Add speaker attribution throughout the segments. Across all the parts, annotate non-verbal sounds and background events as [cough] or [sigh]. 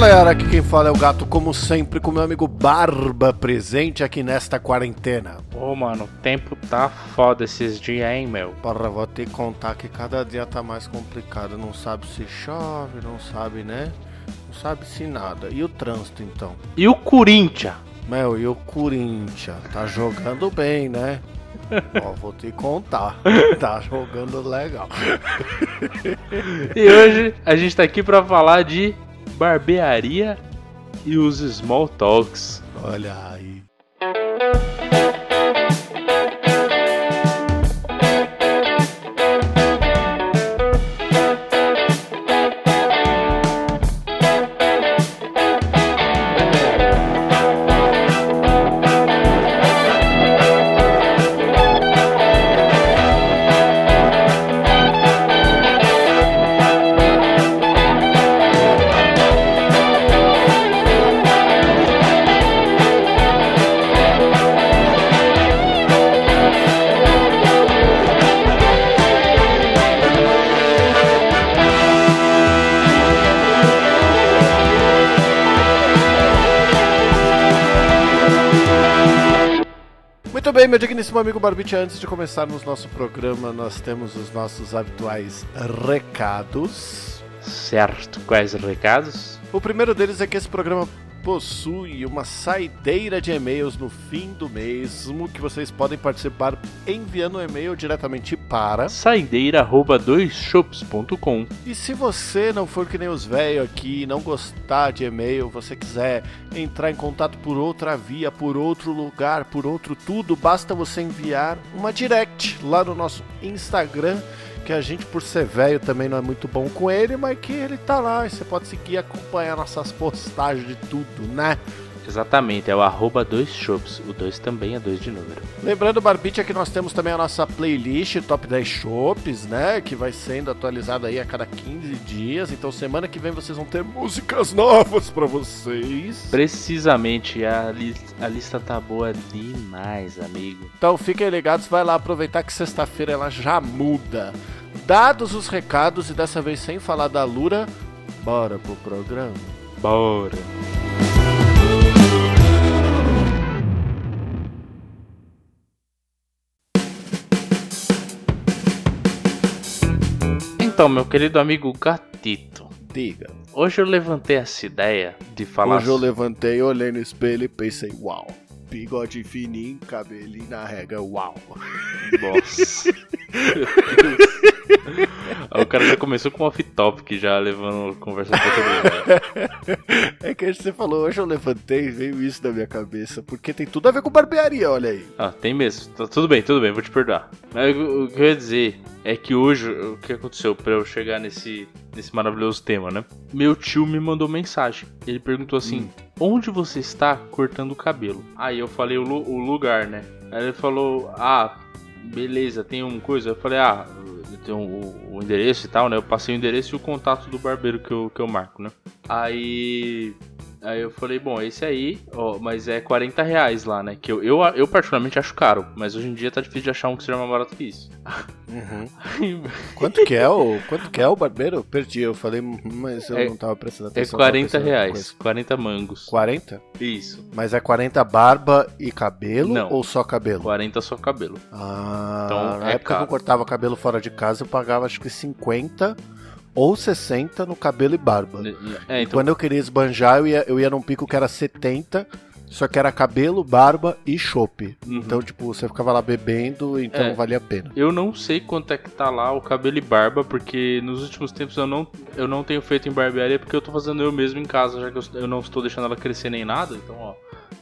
Speaker 1: galera, aqui quem fala é o gato, como sempre, com meu amigo Barba presente aqui nesta quarentena.
Speaker 2: Ô, mano, o tempo tá foda esses dias, hein, meu?
Speaker 1: Porra, vou te contar que cada dia tá mais complicado. Não sabe se chove, não sabe, né? Não sabe se nada. E o trânsito, então?
Speaker 2: E o Corinthians?
Speaker 1: Meu, e o Corinthians? Tá jogando bem, né? [laughs] Ó, vou te contar. Tá jogando legal.
Speaker 2: E hoje a gente tá aqui pra falar de barbearia e os small talks.
Speaker 1: Olha aí. Bem, meu digníssimo amigo Barbite, antes de começarmos nosso programa, nós temos os nossos habituais recados.
Speaker 2: Certo, quais recados?
Speaker 1: O primeiro deles é que esse programa possui uma saideira de e-mails no fim do mesmo, que vocês podem participar enviando um e-mail diretamente para.
Speaker 2: Saideira@doisshops.com.
Speaker 1: E se você não for que nem os velhos aqui, não gostar de e-mail, você quiser entrar em contato por outra via, por outro lugar, por outro tudo, basta você enviar uma direct lá no nosso Instagram, que a gente, por ser velho, também não é muito bom com ele, mas que ele tá lá e você pode seguir e acompanhar nossas postagens de tudo, né?
Speaker 2: Exatamente, é o arroba dois shops. O 2 também é 2 de número.
Speaker 1: Lembrando, Barbite, é que nós temos também a nossa playlist Top 10 Shops, né? Que vai sendo atualizada aí a cada 15 dias. Então, semana que vem vocês vão ter músicas novas pra vocês.
Speaker 2: Precisamente, a, li a lista tá boa demais, amigo.
Speaker 1: Então, fiquem ligados, vai lá aproveitar que sexta-feira ela já muda. Dados os recados e dessa vez sem falar da Lura, bora pro programa.
Speaker 2: Bora. Então, meu querido amigo Gatito,
Speaker 1: Diga.
Speaker 2: hoje eu levantei essa ideia de falar.
Speaker 1: Hoje eu levantei, olhei no espelho e pensei, uau. Bigode fininho, cabelinho na rega, uau.
Speaker 2: Nossa. [laughs] O cara já começou com off-topic, já levando conversa pra outro lugar.
Speaker 1: É que você falou, hoje eu levantei e veio isso na minha cabeça, porque tem tudo a ver com barbearia, olha aí.
Speaker 2: Ah, tem mesmo. Tá, tudo bem, tudo bem, vou te perdoar. Mas o, o que eu ia dizer é que hoje, o que aconteceu pra eu chegar nesse, nesse maravilhoso tema, né? Meu tio me mandou mensagem. Ele perguntou assim: Onde você está cortando o cabelo? Aí eu falei o, o lugar, né? Aí ele falou: Ah, beleza, tem uma coisa. Eu falei: Ah, tenho o, o endereço e tal, né? Eu passei o endereço e o contato do barbeiro que eu, que eu marco, né? Aí. Aí eu falei, bom, esse aí, ó, mas é 40 reais lá, né? Que eu, eu, eu particularmente acho caro, mas hoje em dia tá difícil de achar um que seja mais barato que isso. Aí, [laughs]
Speaker 1: Quanto que é o, quanto que é o barbeiro? Eu perdi, eu falei, "Hum, mas eu
Speaker 2: É-
Speaker 1: não tava prestando
Speaker 2: é
Speaker 1: atenção. tava
Speaker 2: 40
Speaker 1: pensando em outra
Speaker 2: reais,
Speaker 1: coisa.
Speaker 2: 40 mangos.
Speaker 1: 40?
Speaker 2: Isso,
Speaker 1: Mas é 40 barba e cabelo
Speaker 2: Não.
Speaker 1: ou só cabelo?
Speaker 2: 40 só cabelo.
Speaker 1: Ah,
Speaker 2: Então,
Speaker 1: na
Speaker 2: é
Speaker 1: época que eu
Speaker 2: caro.
Speaker 1: cortava cabelo fora de casa, eu pagava acho que 50 ou 60 no cabelo e barba.
Speaker 2: É,
Speaker 1: E
Speaker 2: então,
Speaker 1: Quando eu queria esbanjar, eu ia, eu ia num pico que era 70, só que era cabelo, barba e chopp.
Speaker 2: Uhum.
Speaker 1: Então, tipo, você ficava lá bebendo, então
Speaker 2: É.
Speaker 1: valia a pena.
Speaker 2: eu não sei quanto é que tá lá o cabelo e barba, porque nos últimos tempos eu não, eu não tenho feito em barbearia, porque eu tô fazendo eu mesmo em casa, já que eu, eu não estou deixando ela crescer nem nada, então, ó,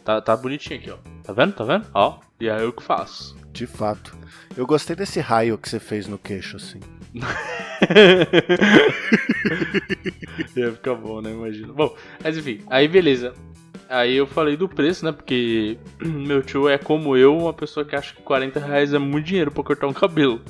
Speaker 2: tá, tá bonitinho aqui, ó. Tá vendo? Tá vendo? Ó, e aí eu que faço.
Speaker 1: De fato. Eu gostei desse raio que você fez no queixo, assim. [laughs]
Speaker 2: Ia ficar bom, né? Imagina. Bom, mas enfim, aí beleza. Aí eu falei do preço, né? Porque [clears throat] meu tio é como eu, uma pessoa que acha que 40 reais é muito dinheiro pra cortar um cabelo.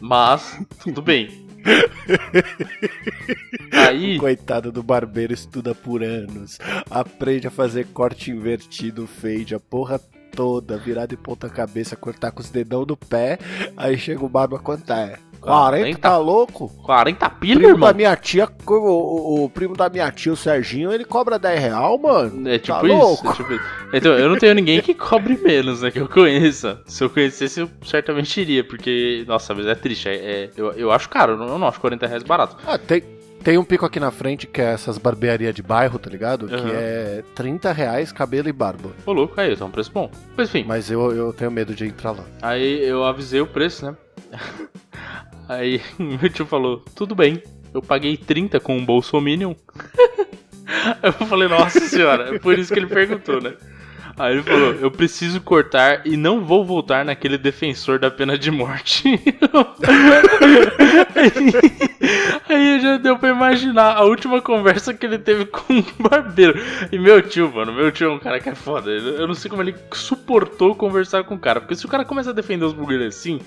Speaker 2: Mas, tudo bem. [laughs] Aí,
Speaker 1: Coitado do barbeiro estuda por anos. Aprende a fazer corte invertido, fade, a porra toda, virar de ponta cabeça, cortar com os dedão do pé. Aí chega o barba quanto é? 40, tá louco?
Speaker 2: 40
Speaker 1: O
Speaker 2: pila,
Speaker 1: primo
Speaker 2: irmão?
Speaker 1: da minha tia, o, o- o primo da minha tia, o Serginho, ele cobra 10 real, mano.
Speaker 2: É tipo
Speaker 1: tá
Speaker 2: isso.
Speaker 1: louco?
Speaker 2: é tipo. Então, eu não tenho ninguém que cobre menos, né? Que eu conheça. Se eu conhecesse, eu certamente iria, porque, nossa, mas é triste. É, é- eu, eu acho caro, eu não, eu não acho 40 reais barato.
Speaker 1: Ah, tem, tem um pico aqui na frente que é essas barbearias de bairro, tá ligado? Que
Speaker 2: Aham.
Speaker 1: é 30 reais cabelo e barba.
Speaker 2: Ô, louco, aí, tá um preço bom. Mas enfim,
Speaker 1: Mas eu, eu tenho medo de entrar lá.
Speaker 2: aí eu avisei o preço, né? [laughs] Aí [laughs] meu tio falou, tudo bem, eu paguei 30 com um Bolsominion. [laughs] Eu falei, nossa senhora, é por isso que ele perguntou, né? Aí ele falou, eu preciso cortar e não vou voltar naquele defensor da pena de morte. [laughs] Aí já deu pra imaginar a última conversa que ele teve com um barbeiro. E meu tio, mano, meu tio é um cara que é foda. Eu não sei como ele suportou conversar com o cara. Porque se o cara começa a defender os burgueses assim,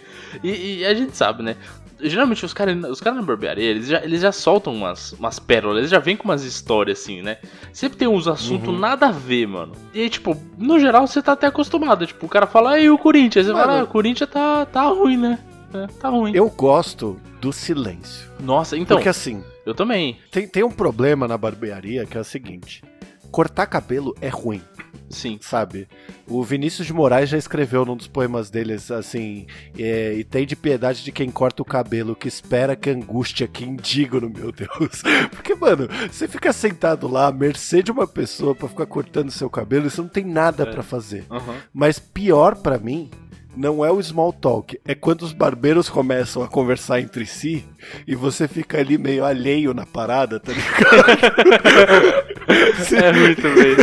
Speaker 2: e, e a gente sabe, né? Geralmente os caras os cara na barbearia, eles já, eles já soltam umas, umas pérolas, eles já vêm com umas histórias assim, né? Sempre tem uns assuntos nada a ver, mano. E aí, tipo, no geral você tá até acostumado. Tipo, o cara fala, e o Corinthians? Aí Você
Speaker 1: Mano.
Speaker 2: fala, ah, o Corinthians tá, tá ruim, né? É, tá ruim.
Speaker 1: Eu gosto do silêncio.
Speaker 2: Nossa, então,
Speaker 1: Porque assim,
Speaker 2: eu também.
Speaker 1: tem, tem um problema na barbearia que é o seguinte: cortar cabelo é ruim.
Speaker 2: Sim.
Speaker 1: sabe? O Vinícius de Moraes já escreveu num dos poemas deles assim: é, e tem de piedade de quem corta o cabelo, que espera que angústia, que indigno, meu Deus. [laughs] Porque, mano, você fica sentado lá à mercê de uma pessoa pra ficar cortando seu cabelo, isso não tem nada
Speaker 2: É.
Speaker 1: pra fazer.
Speaker 2: Aham.
Speaker 1: Mas pior pra mim. Não é o small talk, é quando os barbeiros começam a conversar entre si e você fica ali meio alheio na parada, tá ligado? Você- [laughs]
Speaker 2: É muito bem.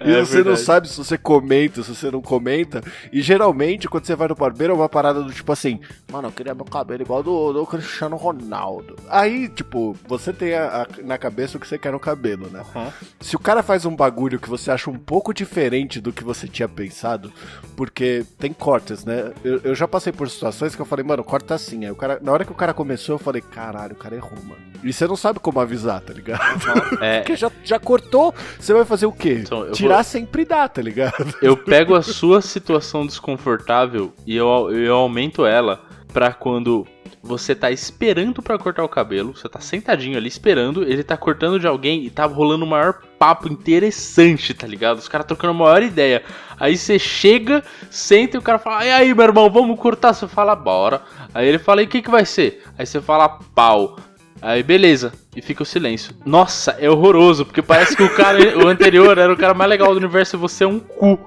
Speaker 2: [laughs]
Speaker 1: e
Speaker 2: É
Speaker 1: você não
Speaker 2: verdade.
Speaker 1: sabe se você comenta, se você não comenta. E geralmente, quando você vai no barbeiro, é uma parada do tipo assim: Mano, eu queria meu cabelo igual do, do Cristiano Ronaldo. Aí, tipo, você tem a- a- na cabeça o que você quer no cabelo, né?
Speaker 2: Aham.
Speaker 1: Se o cara faz um bagulho que você acha um pouco diferente do que você tinha pensado, porque tem cortes, né? Eu, eu já passei por situações que eu falei, mano, corta assim. Aí o cara, na hora que o cara começou, eu falei, caralho, o cara errou, mano. E você não sabe como avisar, tá ligado? [laughs]
Speaker 2: É,
Speaker 1: Porque já, já cortou, você vai fazer o quê?
Speaker 2: Então,
Speaker 1: Tirar
Speaker 2: vou-
Speaker 1: sempre dá, tá ligado?
Speaker 2: eu pego a sua situação desconfortável e eu, eu aumento ela pra quando você tá esperando pra cortar o cabelo, você tá sentadinho ali esperando, ele tá cortando de alguém e tá rolando o maior papo interessante, tá ligado? Os caras trocando a maior ideia. Aí você chega, senta e o cara fala: E aí, meu irmão, vamos cortar? Você fala: Bora. Aí ele fala: E o que, que vai ser? Aí você fala: Pau. Aí beleza, e fica o silêncio. Nossa, é horroroso, porque parece que o cara, [laughs] o anterior era o cara mais legal do universo e você é um cu.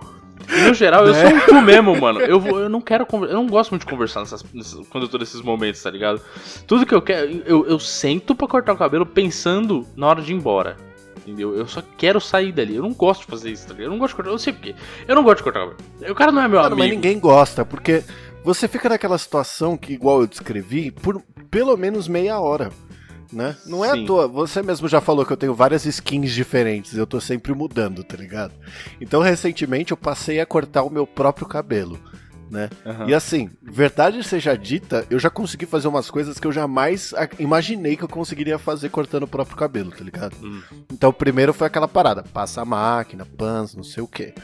Speaker 2: No geral, eu sou um cu mesmo, mano. Eu, vou, eu não quero eu não gosto muito de conversar nessas, nessas- quando eu tô nesses momentos, tá ligado? Tudo que eu quero, eu, eu sento pra cortar o cabelo pensando na hora de ir embora. Entendeu? Eu só quero sair dali. Eu não gosto de fazer isso, tá ligado? Eu não gosto de cortar. Eu sei porquê. Eu não gosto de cortar o cabelo. O cara não é meu
Speaker 1: Mano, mas
Speaker 2: amigo.
Speaker 1: ninguém gosta, porque você fica naquela situação que, igual eu descrevi, por pelo menos meia hora. Né? Não é
Speaker 2: Sim.
Speaker 1: à toa, você mesmo já falou que eu tenho várias skins diferentes, eu tô sempre mudando, tá ligado? Então, recentemente eu passei a cortar o meu próprio cabelo, né?
Speaker 2: Aham.
Speaker 1: E assim, verdade seja dita, eu já consegui fazer umas coisas que eu jamais imaginei que eu conseguiria fazer cortando o próprio cabelo, tá ligado?
Speaker 2: Hum.
Speaker 1: Então, o primeiro foi aquela parada, passa a máquina, pans, não sei o quê.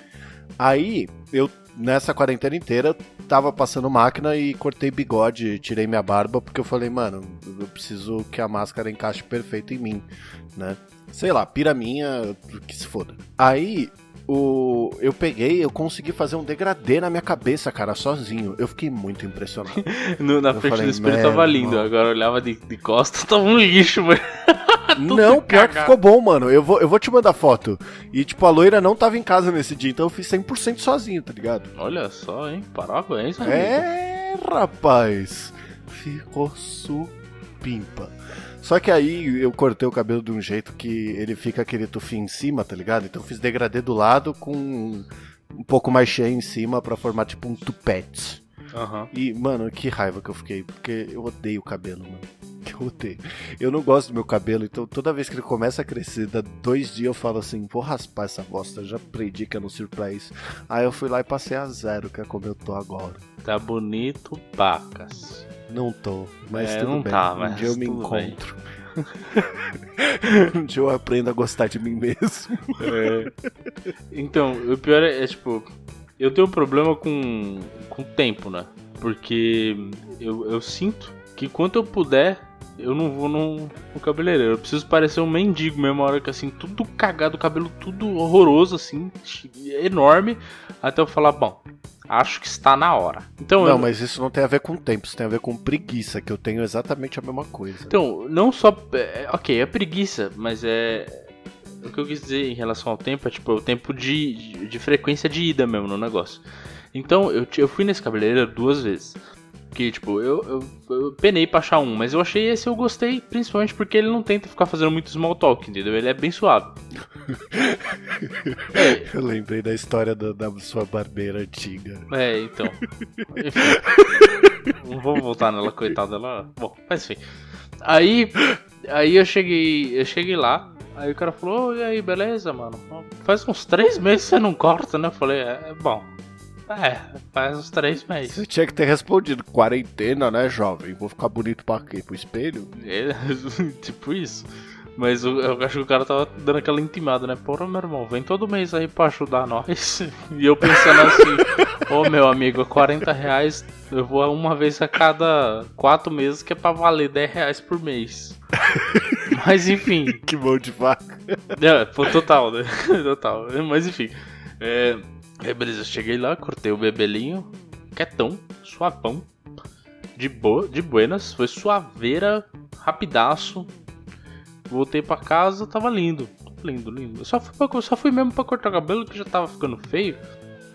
Speaker 1: Aí, eu, nessa quarentena inteira, tava passando máquina e cortei bigode, tirei minha barba, porque eu falei, mano, eu preciso que a máscara encaixe perfeito em mim, né? Sei lá, pira minha, que se foda. Aí, o, eu peguei, eu consegui fazer um degradê na minha cabeça, cara, sozinho. Eu fiquei muito impressionado. [laughs]
Speaker 2: No- na
Speaker 1: Eu
Speaker 2: frente
Speaker 1: falei,
Speaker 2: do espelho
Speaker 1: "Meu
Speaker 2: tava lindo,
Speaker 1: irmão."
Speaker 2: agora olhava de, de costas, [laughs] tava um lixo, mano. [laughs]
Speaker 1: Não, pior que ficou bom, mano. Eu vou, eu vou te mandar foto. E, tipo, a loira não tava em casa nesse dia, então eu fiz 100% sozinho, tá ligado?
Speaker 2: Olha só, hein? Parabéns, amigo.
Speaker 1: É, rapaz. Ficou supimpa. Só que aí eu cortei o cabelo de um jeito que ele fica aquele tufinho em cima, tá ligado? Então eu fiz degradê do lado com um pouco mais cheio em cima pra formar tipo um tupete.
Speaker 2: Aham.
Speaker 1: E, mano, que raiva que eu fiquei, porque eu odeio o cabelo, mano. [laughs] Eu odeio. Eu não gosto do meu cabelo, então toda vez que ele começa a crescer, dá dois dias eu falo assim, vou raspar essa bosta, já aprendi que eu não sirvo pra isso. Aí eu fui lá e passei a zero, que é como eu tô agora.
Speaker 2: Tá bonito, pacas.
Speaker 1: Não tô, mas
Speaker 2: É,
Speaker 1: tudo
Speaker 2: não
Speaker 1: bem.
Speaker 2: tá,
Speaker 1: um
Speaker 2: mas
Speaker 1: dia eu me encontro. [laughs] um dia eu aprendo a gostar de mim mesmo.
Speaker 2: Então, o pior é, é, tipo, eu tenho um problema com, com tempo, né? Porque eu, eu sinto que enquanto eu puder, eu não vou no, no cabeleireiro. Eu preciso parecer um mendigo mesmo, hora que assim, tudo cagado, cabelo tudo horroroso, assim, enorme, até eu falar, bom, acho que está na hora. Então,
Speaker 1: não,
Speaker 2: eu...
Speaker 1: mas isso não tem a ver com tempo, isso tem a ver com preguiça, que eu tenho exatamente a mesma coisa.
Speaker 2: Então, não só. É, ok, é preguiça, mas é. O que eu quis dizer em relação ao tempo é tipo o tempo de, de, de frequência de ida mesmo no negócio. Então, eu, eu fui nesse cabeleireiro duas vezes. Que, tipo, eu, eu, eu, penei pra achar um, mas eu achei esse eu gostei, principalmente porque ele não tenta ficar fazendo muito small talk, entendeu? Ele é bem suave. [laughs]
Speaker 1: é. Eu lembrei da história da, da, sua barbeira antiga.
Speaker 2: É, então. Enfim. [laughs] não vou voltar nela, coitada dela. Bom, mas enfim. Aí, aí eu cheguei, eu cheguei lá, aí o cara falou, e aí, beleza, mano? Faz uns três meses que você não corta, né? Eu falei, é, é bom. É, faz uns três meses.
Speaker 1: Você tinha que ter respondido, quarentena, né, jovem? Vou ficar bonito pra quê? Pro espelho?
Speaker 2: É, [laughs] tipo isso. Mas eu, eu, acho que o cara tava dando aquela intimada, né? Porra, meu irmão, vem todo mês aí pra ajudar nós. [laughs] E eu pensando assim, ô oh, meu amigo, 40 reais eu vou uma vez a cada quatro meses, que é pra valer 10 reais por mês. [laughs] Mas enfim. [laughs]
Speaker 1: que mão de vaca.
Speaker 2: É, total, né? [laughs] Total. Mas enfim. É, Aí beleza, cheguei lá, cortei o bebelinho, quietão, suavão, de boa, de buenas, foi suaveira, rapidaço. Voltei pra casa, tava lindo, lindo, lindo. só fui, pra, só fui mesmo pra cortar o cabelo que já tava ficando feio.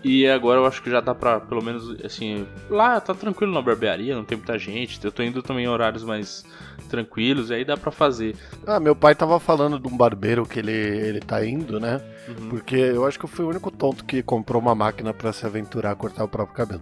Speaker 2: E agora eu acho que já dá pra, pelo menos, assim, lá tá tranquilo na barbearia, não tem muita gente. Eu tô indo também em horários mais tranquilos, e aí dá pra fazer.
Speaker 1: Ah, meu pai tava falando de um barbeiro que ele, ele tá indo, né? Uhum. Porque eu acho que eu fui o único tonto que comprou uma máquina para se aventurar a cortar o próprio cabelo.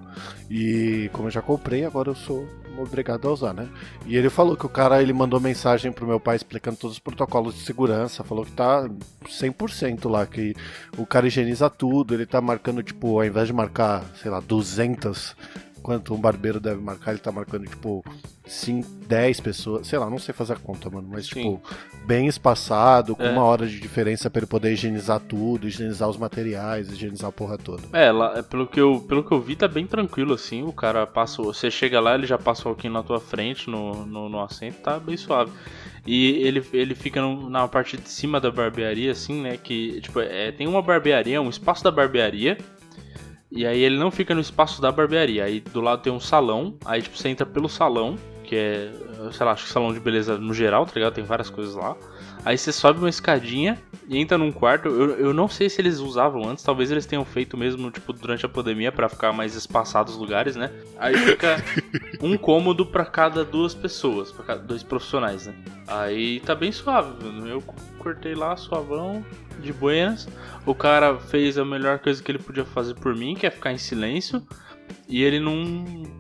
Speaker 1: E como eu já comprei, agora eu sou obrigado a usar, né? E ele falou que o cara ele mandou mensagem pro meu pai explicando todos os protocolos de segurança, falou que tá 100% lá, que o cara higieniza tudo, ele tá marcando, tipo, ao invés de marcar, sei lá, 200 quanto um barbeiro deve marcar, ele tá marcando, tipo, 5, 10 pessoas, sei lá, não sei fazer a conta, mano, mas, Sim. tipo, bem espaçado, com é. uma hora de diferença para ele poder higienizar tudo, higienizar os materiais, higienizar a porra toda.
Speaker 2: É, lá, pelo, que eu, pelo que eu vi, tá bem tranquilo, assim, o cara passa, você chega lá, ele já passa um pouquinho na tua frente, no, no, no assento, tá bem suave. E ele, ele fica no, na parte de cima da barbearia, assim, né? Que, tipo, é, tem uma barbearia, um espaço da barbearia, e aí ele não fica no espaço da barbearia. Aí do lado tem um salão. Aí tipo, você entra pelo salão, que é, sei lá, acho que salão de beleza no geral, tá ligado? Tem várias coisas lá. Aí você sobe uma escadinha e entra num quarto. Eu, eu não sei se eles usavam antes, talvez eles tenham feito mesmo, tipo, durante a pandemia para ficar mais espaçados os lugares, né? Aí fica [laughs] um cômodo para cada duas pessoas, para cada dois profissionais, né? Aí tá bem suave, eu cortei lá, suavão, de buenas. O cara fez a melhor coisa que ele podia fazer por mim, que é ficar em silêncio. E ele não,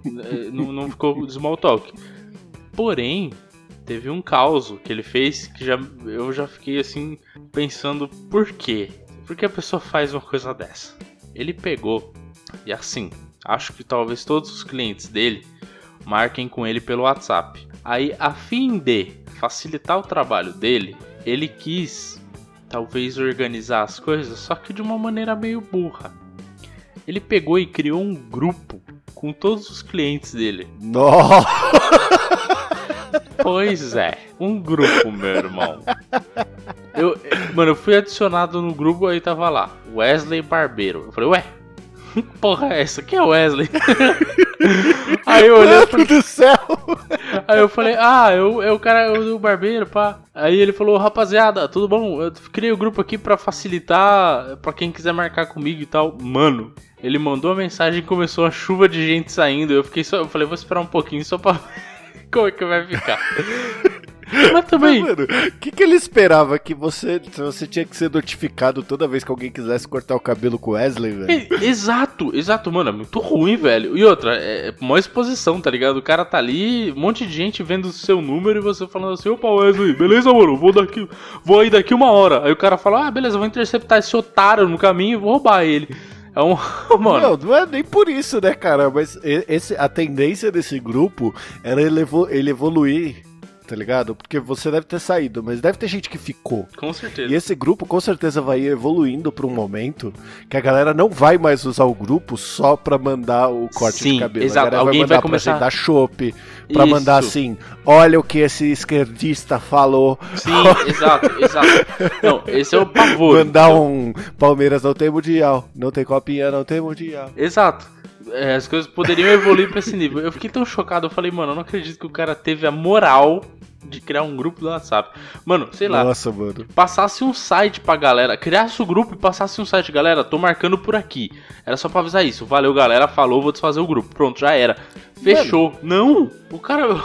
Speaker 2: eh, não, não ficou de small talk. Porém, teve um caos que ele fez que já, eu já fiquei assim pensando por quê? Por que a pessoa faz uma coisa dessa? Ele pegou e assim, acho que talvez todos os clientes dele marquem com ele pelo WhatsApp. Aí, a fim de facilitar o trabalho dele, ele quis talvez organizar as coisas, só que de uma maneira meio burra. Ele pegou e criou um grupo com todos os clientes dele.
Speaker 1: Nossa! [laughs]
Speaker 2: Pois é, um grupo, meu irmão. Eu, mano, eu fui adicionado no grupo aí tava lá, Wesley Barbeiro. Eu falei, ué, porra é essa? Quem é Wesley? [laughs] Aí eu olhei.
Speaker 1: Falei, do céu!
Speaker 2: Aí eu falei, ah, eu, é o cara, o barbeiro, pá. Aí ele falou, rapaziada, tudo bom? Eu criei o um grupo aqui pra facilitar pra quem quiser marcar comigo e tal. Mano, ele mandou a mensagem e começou a chuva de gente saindo. Eu fiquei só, eu falei, vou esperar um pouquinho só pra [laughs] ver como é que vai ficar. Mas também.
Speaker 1: O que, que ele esperava? Que você, você tinha que ser notificado toda vez que alguém quisesse cortar o cabelo com Wesley, velho?
Speaker 2: exato, exato, mano. É muito ruim, velho. E outra, é, é uma exposição, tá ligado? O cara tá ali, um monte de gente vendo o seu número e você falando assim: opa, Wesley, beleza, mano? Vou daqui, vou aí daqui uma hora. Aí o cara fala: ah, beleza, vou interceptar esse otário no caminho e vou roubar ele. É um. [laughs] Mano.
Speaker 1: Não, não é nem por isso, né, cara? Mas esse, a tendência desse grupo era ele evoluir tá ligado? Porque você deve ter saído, mas deve ter gente que ficou.
Speaker 2: Com certeza.
Speaker 1: E esse grupo com certeza vai evoluindo pra um momento que a galera não vai mais usar o grupo só pra mandar o corte
Speaker 2: Sim,
Speaker 1: de cabelo.
Speaker 2: exato.
Speaker 1: A galera
Speaker 2: Alguém
Speaker 1: vai mandar
Speaker 2: vai começar-
Speaker 1: pra dar chopp, pra
Speaker 2: Isso.
Speaker 1: mandar assim, olha o que esse esquerdista falou.
Speaker 2: Sim, exato, exato. Não, esse é o pavor.
Speaker 1: Mandar um Palmeiras não tem mundial, não tem copinha, não tem mundial.
Speaker 2: Exato. É, as coisas poderiam evoluir pra esse nível. Eu fiquei tão chocado, eu falei, mano, eu não acredito que o cara teve a moral de criar um grupo do WhatsApp. Mano, sei lá,
Speaker 1: Nossa, mano.
Speaker 2: passasse um site pra galera, criasse o grupo e passasse um site, galera, tô marcando por aqui. Era só pra avisar isso. Valeu, galera, falou, vou desfazer o grupo. Pronto, já era. Fechou. Não, o cara.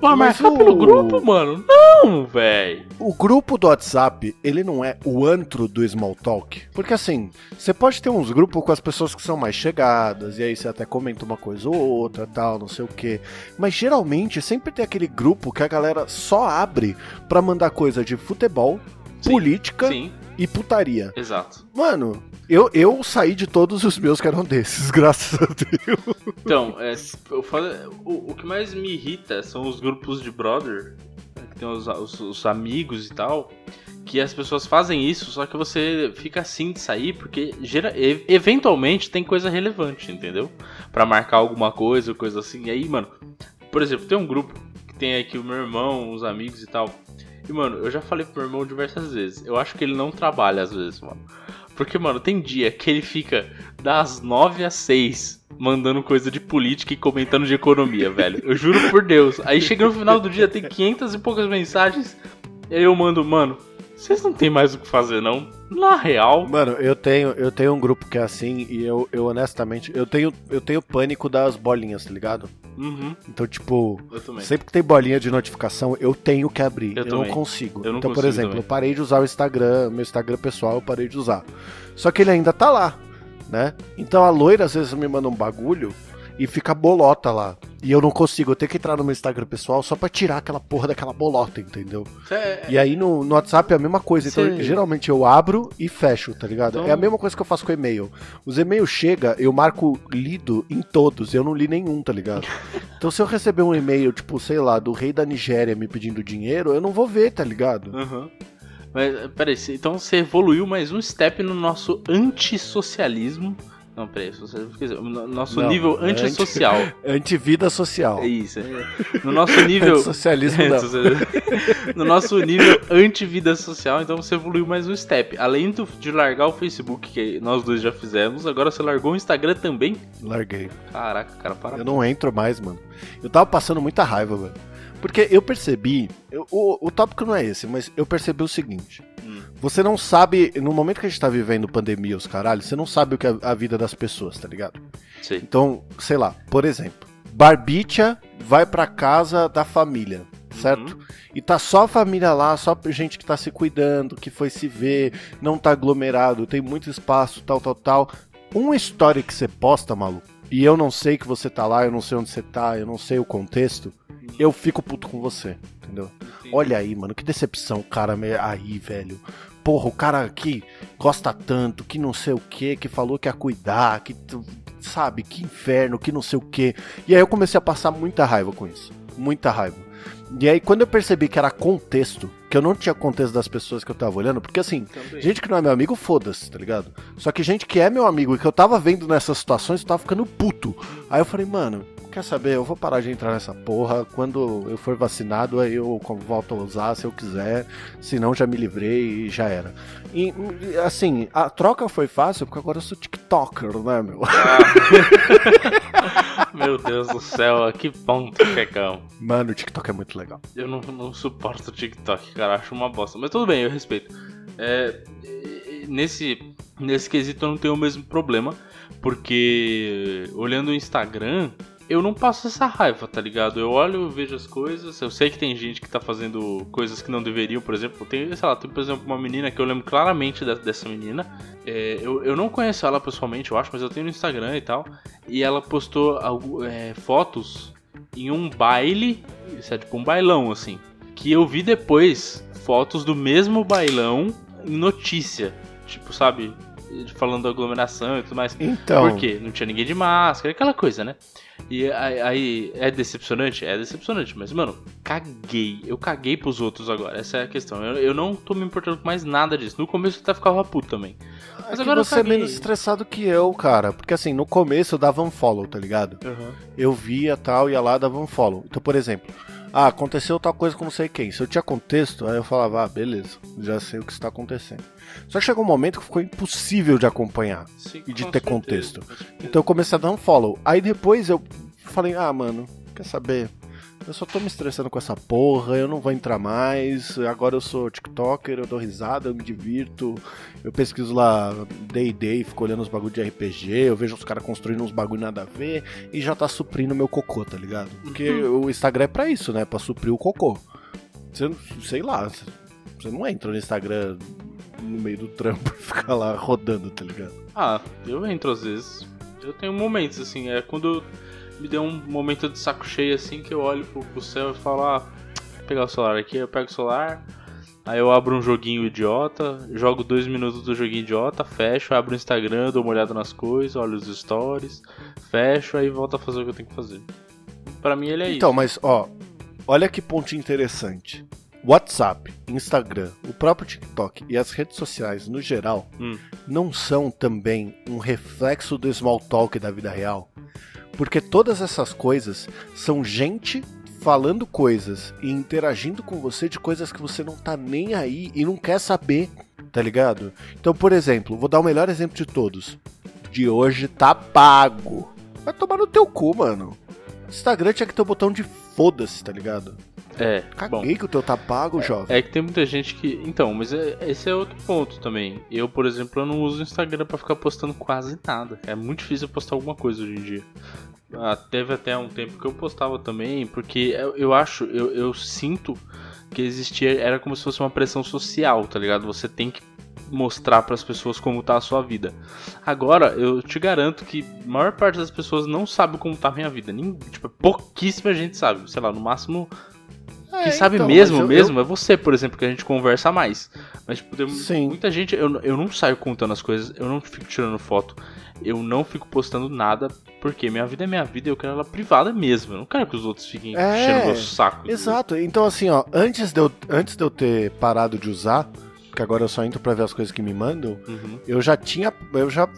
Speaker 2: Pra
Speaker 1: Mas
Speaker 2: marcar
Speaker 1: o-
Speaker 2: pelo grupo, mano? Não, velho.
Speaker 1: O grupo do WhatsApp, ele não é o antro do small talk. Porque assim, você pode ter uns grupos com as pessoas que são mais chegadas, e aí você até comenta uma coisa ou outra, tal, não sei o quê. Mas geralmente sempre tem aquele grupo que a galera só abre pra mandar coisa de futebol,
Speaker 2: Sim,
Speaker 1: política
Speaker 2: Sim,
Speaker 1: e putaria.
Speaker 2: exato.
Speaker 1: Mano, eu, eu saí de todos os meus que eram desses, [laughs] graças a Deus.
Speaker 2: Então, é, falo- o, o que mais me irrita são os grupos de brother, né, que tem os, os- os amigos e tal, que as pessoas fazem isso, só que você fica assim de sair, porque gera- eventualmente tem coisa relevante, entendeu? Pra marcar alguma coisa, coisa assim. E aí, mano, por exemplo, tem um grupo que tem aqui o meu irmão, os amigos e tal. E, mano, eu já falei pro meu irmão diversas vezes. Eu acho que ele não trabalha às vezes, mano. Porque, mano, tem dia que ele fica das 9 às 6 mandando coisa de política e comentando de economia, [laughs] velho. Eu juro por Deus. Aí chega no final do dia, tem 500 e poucas mensagens. Aí eu mando, mano, vocês não tem mais o que fazer, não? Na real.
Speaker 1: Mano, eu tenho, eu tenho um grupo que é assim, e eu, eu honestamente, eu tenho, eu tenho pânico das bolinhas, tá ligado?
Speaker 2: Uhum,
Speaker 1: Então, tipo. Sempre que tem bolinha de notificação, eu tenho que abrir.
Speaker 2: Eu
Speaker 1: Eu, não consigo.
Speaker 2: Eu não
Speaker 1: então, por
Speaker 2: consigo
Speaker 1: exemplo,
Speaker 2: também.
Speaker 1: eu parei de usar o Instagram, meu Instagram pessoal eu parei de usar. Só que ele ainda tá lá, né? Então a loira às vezes me manda um bagulho e fica bolota lá. E eu não consigo, eu tenho que entrar no meu Instagram pessoal só pra tirar aquela porra daquela bolota, entendeu?
Speaker 2: Cê-
Speaker 1: E aí no, no WhatsApp é a mesma coisa. Então
Speaker 2: Sim.
Speaker 1: geralmente eu abro e fecho, tá ligado?
Speaker 2: Então-
Speaker 1: É a mesma coisa que eu faço com e-mail. Os e-mails chega, eu marco lido em todos, eu não li nenhum, tá ligado? [laughs] então se eu receber um e-mail, tipo, sei lá, do rei da Nigéria me pedindo dinheiro, eu não vou ver, tá ligado?
Speaker 2: Aham. Mas, peraí, então você evoluiu mais um step no nosso antissocialismo. Não, peraí, socialismo, nosso
Speaker 1: Não,
Speaker 2: nível
Speaker 1: é anti-
Speaker 2: antissocial. [laughs]
Speaker 1: Antivida social.
Speaker 2: É isso. é. No nosso nível.
Speaker 1: Antissocialismo [laughs] não. [laughs]
Speaker 2: no nosso nível anti-vida social, então você evoluiu mais um step. Além do- de largar o Facebook, que nós dois já fizemos, agora você largou o Instagram também.
Speaker 1: Larguei.
Speaker 2: Caraca, cara, para.
Speaker 1: Eu não entro mais, mano. Eu tava passando muita raiva, velho. Porque eu percebi. eu- o, o tópico não é esse, mas eu percebi o seguinte. Você não sabe. No momento que a gente tá vivendo pandemia, os caralhos, você não sabe o que é a vida das pessoas, tá ligado?
Speaker 2: Sei.
Speaker 1: Então, sei lá, por exemplo, Barbicha vai pra casa da família, certo?
Speaker 2: Uhum.
Speaker 1: E tá só a família lá, só gente que tá se cuidando, que foi se ver, não tá aglomerado, tem muito espaço, tal, tal, tal. Uma história que você posta, maluco, e eu não sei que você tá lá, eu não sei onde você tá, eu não sei o contexto, eu fico puto com você, entendeu? Olha aí, mano, que decepção cara aí, velho. Porra, o cara aqui gosta tanto, que não sei o que, que falou que ia cuidar, que sabe, que inferno, que não sei o que. E aí eu comecei a passar muita raiva com isso. Muita raiva. E aí quando eu percebi que era contexto, que eu não tinha contexto das pessoas que eu tava olhando, porque assim,
Speaker 2: Também.
Speaker 1: gente que não é meu amigo, foda-se, tá ligado? Só que gente que é meu amigo e que eu tava vendo nessas situações, eu tava ficando puto. Aí eu falei, mano, quer saber? Eu vou parar de entrar nessa porra. Quando eu for vacinado, aí eu volto a usar se eu quiser. Se não, já me livrei e já era. E, assim, a troca foi fácil porque agora eu sou TikToker, né, meu? [laughs]
Speaker 2: Meu Deus do céu, a que ponto chegamos.
Speaker 1: Mano, o TikTok é muito legal.
Speaker 2: Eu não, não suporto o TikTok, cara, acho uma bosta. Mas tudo bem, eu respeito. É, nesse, nesse quesito eu não tenho o mesmo problema, porque olhando o Instagram, eu não passo essa raiva, tá ligado? Eu olho, vejo as coisas, eu sei que tem gente que tá fazendo coisas que não deveriam, por exemplo, tem, sei lá, tem, por exemplo, uma menina que eu lembro claramente da- dessa menina. É, eu, eu não conheço ela pessoalmente, eu acho, mas eu tenho no Instagram e tal. E ela postou é, fotos em um baile, isso é tipo um bailão assim, que eu vi depois fotos do mesmo bailão em notícia, tipo, sabe? falando da aglomeração e tudo mais.
Speaker 1: Então.
Speaker 2: Por quê? Não tinha ninguém de máscara, aquela coisa, né? E aí, é decepcionante? É decepcionante, mas, mano, caguei. Eu caguei pros outros agora, essa é a questão. Eu, eu não tô me importando com mais nada disso. No começo eu até ficava puto também. Mas
Speaker 1: é
Speaker 2: agora
Speaker 1: você é menos estressado que eu, cara. Porque assim, no começo eu dava um follow, tá ligado?
Speaker 2: Uhum.
Speaker 1: Eu via tal, ia lá, dava um follow. Então, por exemplo, ah, aconteceu tal coisa com não sei quem. Se eu tinha contexto, aí eu falava, ah, beleza, já sei o que está acontecendo. Só que chegou um momento que ficou impossível de acompanhar
Speaker 2: Sim,
Speaker 1: e de ter
Speaker 2: certeza,
Speaker 1: contexto. Então eu comecei a dar um follow. Aí depois eu falei, ah, mano, quer saber? Eu só tô me estressando com essa porra, eu não vou entrar mais. Agora eu sou TikToker, eu dou risada, eu me divirto. Eu pesquiso lá Day Day, fico olhando os bagulho de RPG, eu vejo os caras construindo uns bagulho nada a ver e já tá suprindo meu cocô, tá ligado? Porque o Instagram é pra isso, né? Pra suprir o cocô. Você, não- sei lá, você não entra no Instagram no meio do trampo e [laughs] fica lá rodando, tá ligado?
Speaker 2: Ah, eu entro às vezes. Eu tenho momentos assim, é quando me deu um momento de saco cheio assim que eu olho pro, pro céu e falo, ah, vou pegar o celular aqui, eu pego o celular, aí eu abro um joguinho idiota, jogo dois minutos do joguinho idiota, fecho, abro o Instagram, dou uma olhada nas coisas, olho os stories, fecho, aí volto a fazer o que eu tenho que fazer. Pra mim ele é
Speaker 1: Então,
Speaker 2: isso.
Speaker 1: mas ó, olha que ponto interessante. WhatsApp, Instagram, o próprio TikTok e as redes sociais no geral
Speaker 2: Hum.
Speaker 1: não são também um reflexo do small talk da vida real? Porque todas essas coisas são gente falando coisas e interagindo com você de coisas que você não tá nem aí e não quer saber, tá ligado? Então, por exemplo, vou dar o melhor exemplo de todos. De hoje tá pago. Vai tomar no teu cu, mano. Instagram tinha que ter o botão de foda-se, tá ligado?
Speaker 2: É, bom.
Speaker 1: Caguei que o teu tá pago, jovem.
Speaker 2: É que tem muita gente que. Então, mas é- esse é outro ponto também. Eu, por exemplo, eu não uso o Instagram pra ficar postando quase nada. É muito difícil eu postar alguma coisa hoje em dia. Ah, teve até um tempo que eu postava também, porque eu, eu acho, eu, eu sinto que existia. Era como se fosse uma pressão social, tá ligado? Você tem que mostrar pras pessoas como tá a sua vida. Agora, eu te garanto que a maior parte das pessoas não sabe como tá a minha vida. Nem, tipo, pouquíssima gente sabe. Sei lá, no máximo
Speaker 1: É,
Speaker 2: quem sabe
Speaker 1: então,
Speaker 2: mesmo,
Speaker 1: eu-
Speaker 2: mesmo, é você, por exemplo, que a gente conversa mais. Mas, tipo, tem
Speaker 1: Sim.
Speaker 2: muita gente. Eu, eu não saio contando as coisas, eu não fico tirando foto, eu não fico postando nada, porque minha vida é minha vida e eu quero ela privada mesmo. Eu não quero que os outros fiquem
Speaker 1: É,
Speaker 2: enchendo meu saco.
Speaker 1: Exato. Então, assim, ó, antes de, eu, antes de eu ter parado de usar, que agora eu só entro pra ver as coisas que me mandam,
Speaker 2: Uhum.
Speaker 1: eu já tinha. Eu já,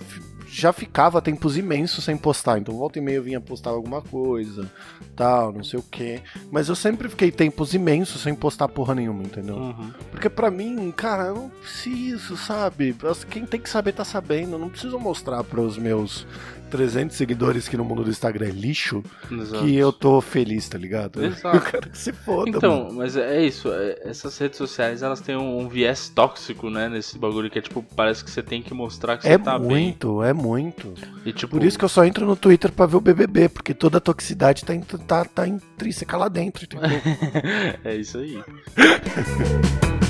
Speaker 1: já ficava tempos imensos sem postar. Então, volta e meia eu vinha postar alguma coisa, tal, não sei o quê. Mas eu sempre fiquei tempos imensos sem postar porra nenhuma, entendeu?
Speaker 2: Uhum.
Speaker 1: Porque pra mim, cara, eu não preciso, sabe? Quem tem que saber tá sabendo. Eu não preciso mostrar pros meus 300 seguidores que no mundo do Instagram é lixo
Speaker 2: Exato.
Speaker 1: que eu tô feliz, tá ligado? [laughs]
Speaker 2: Exato.
Speaker 1: Eu quero que se foda,
Speaker 2: Então,
Speaker 1: mano.
Speaker 2: mas é isso, é- essas redes sociais elas têm um, um viés tóxico, né, nesse bagulho que é tipo, parece que você tem que mostrar que
Speaker 1: É
Speaker 2: você tá bem.
Speaker 1: muito, é muito.
Speaker 2: E tipo,
Speaker 1: Por isso que eu só entro no Twitter pra ver o BBB, porque toda a toxicidade tá, tá, tá intrínseca lá dentro, entendeu? [laughs]
Speaker 2: é isso aí. [laughs]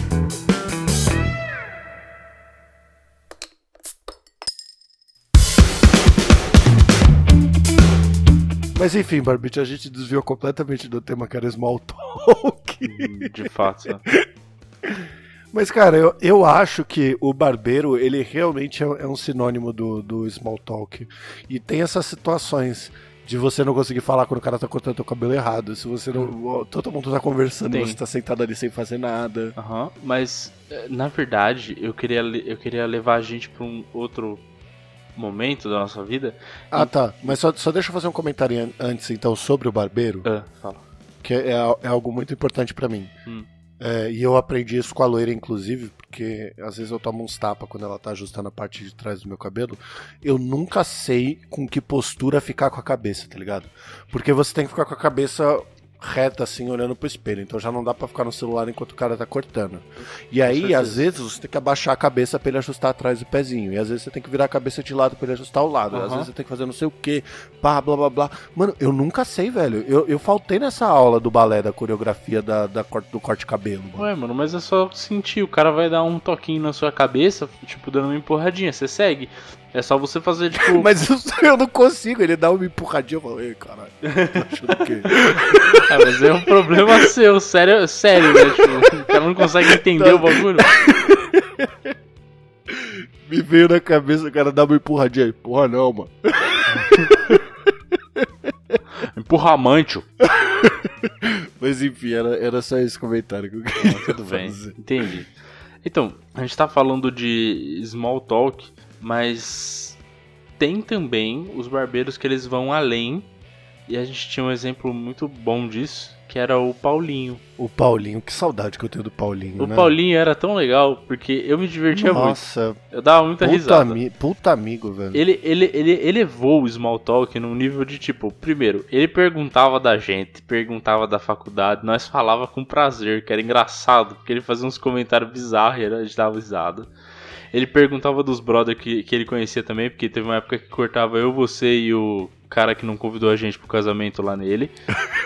Speaker 1: Mas enfim, Barbite, a gente desviou completamente do tema que era small talk.
Speaker 2: De fato. né? [laughs]
Speaker 1: Mas, cara, eu, eu acho que o barbeiro, ele realmente é, é um sinônimo do, do small talk. E tem essas situações de você não conseguir falar quando o cara tá cortando o cabelo errado. Se você não. Todo mundo tá conversando
Speaker 2: Tem.
Speaker 1: e você tá sentado ali sem fazer nada.
Speaker 2: Aham, mas eh, na verdade eu queria, eu queria levar a gente pra um outro momento da nossa vida.
Speaker 1: Ah, tá. Mas só, só deixa eu fazer um comentário an- antes, então, sobre o barbeiro,
Speaker 2: Ah, fala.
Speaker 1: que é, é algo muito importante pra mim.
Speaker 2: Hum.
Speaker 1: É, e eu aprendi isso com a loira, inclusive, porque às vezes eu tomo uns tapas quando ela tá ajustando a parte de trás do meu cabelo. Eu nunca sei com que postura ficar com a cabeça, tá ligado? Porque você tem que ficar com a cabeça reta, assim, olhando pro espelho. Então já não dá pra ficar no celular enquanto o cara tá cortando. E aí, às vezes, você tem que abaixar a cabeça pra ele ajustar atrás do pezinho. E às vezes você tem que virar a cabeça de lado pra ele ajustar o lado. Às
Speaker 2: Aham.
Speaker 1: vezes você tem que fazer não sei o que, pá, blá blá blá. Mano, eu nunca sei, velho. Eu, eu faltei nessa aula do balé, da coreografia da, da corte, do corte cabelo. Mano.
Speaker 2: Ué, mano, mas é só sentir. O cara vai dar um toquinho na sua cabeça, tipo, dando uma empurradinha. Você segue. É só você fazer, tipo. [laughs]
Speaker 1: Mas eu, eu não consigo, ele dá uma empurradinha, eu falo, ei, caralho, tô achando que... [laughs]
Speaker 2: Ah, mas é um problema seu, sério, sério, né? Tipo, o cara não consegue entender o bagulho. [laughs]
Speaker 1: Me veio na cabeça o cara dar uma empurradinha aí. Porra, não, mano.
Speaker 2: Empurra mancho.
Speaker 1: Mas enfim, era, era só esse comentário que eu queria
Speaker 2: Tudo bem,
Speaker 1: fazer.
Speaker 2: entendi. Então, a gente tá falando de small talk, mas tem também os barbeiros que eles vão além. E a gente tinha um exemplo muito bom disso, que era o Paulinho.
Speaker 1: O Paulinho, que saudade que eu tenho do Paulinho,
Speaker 2: O
Speaker 1: né?
Speaker 2: Paulinho era tão legal, porque eu me divertia muito.
Speaker 1: Nossa,
Speaker 2: Eu dava muita
Speaker 1: puta,
Speaker 2: risada.
Speaker 1: ami- puta amigo, velho.
Speaker 2: Ele, ele, ele elevou o small talk num nível de tipo, primeiro, ele perguntava da gente, perguntava da faculdade, nós falava com prazer, que era engraçado, porque ele fazia uns comentários bizarros e a gente dava risada. Ele perguntava dos brothers que, que ele conhecia também, porque teve uma época que cortava eu, você e o cara que não convidou a gente pro casamento lá nele.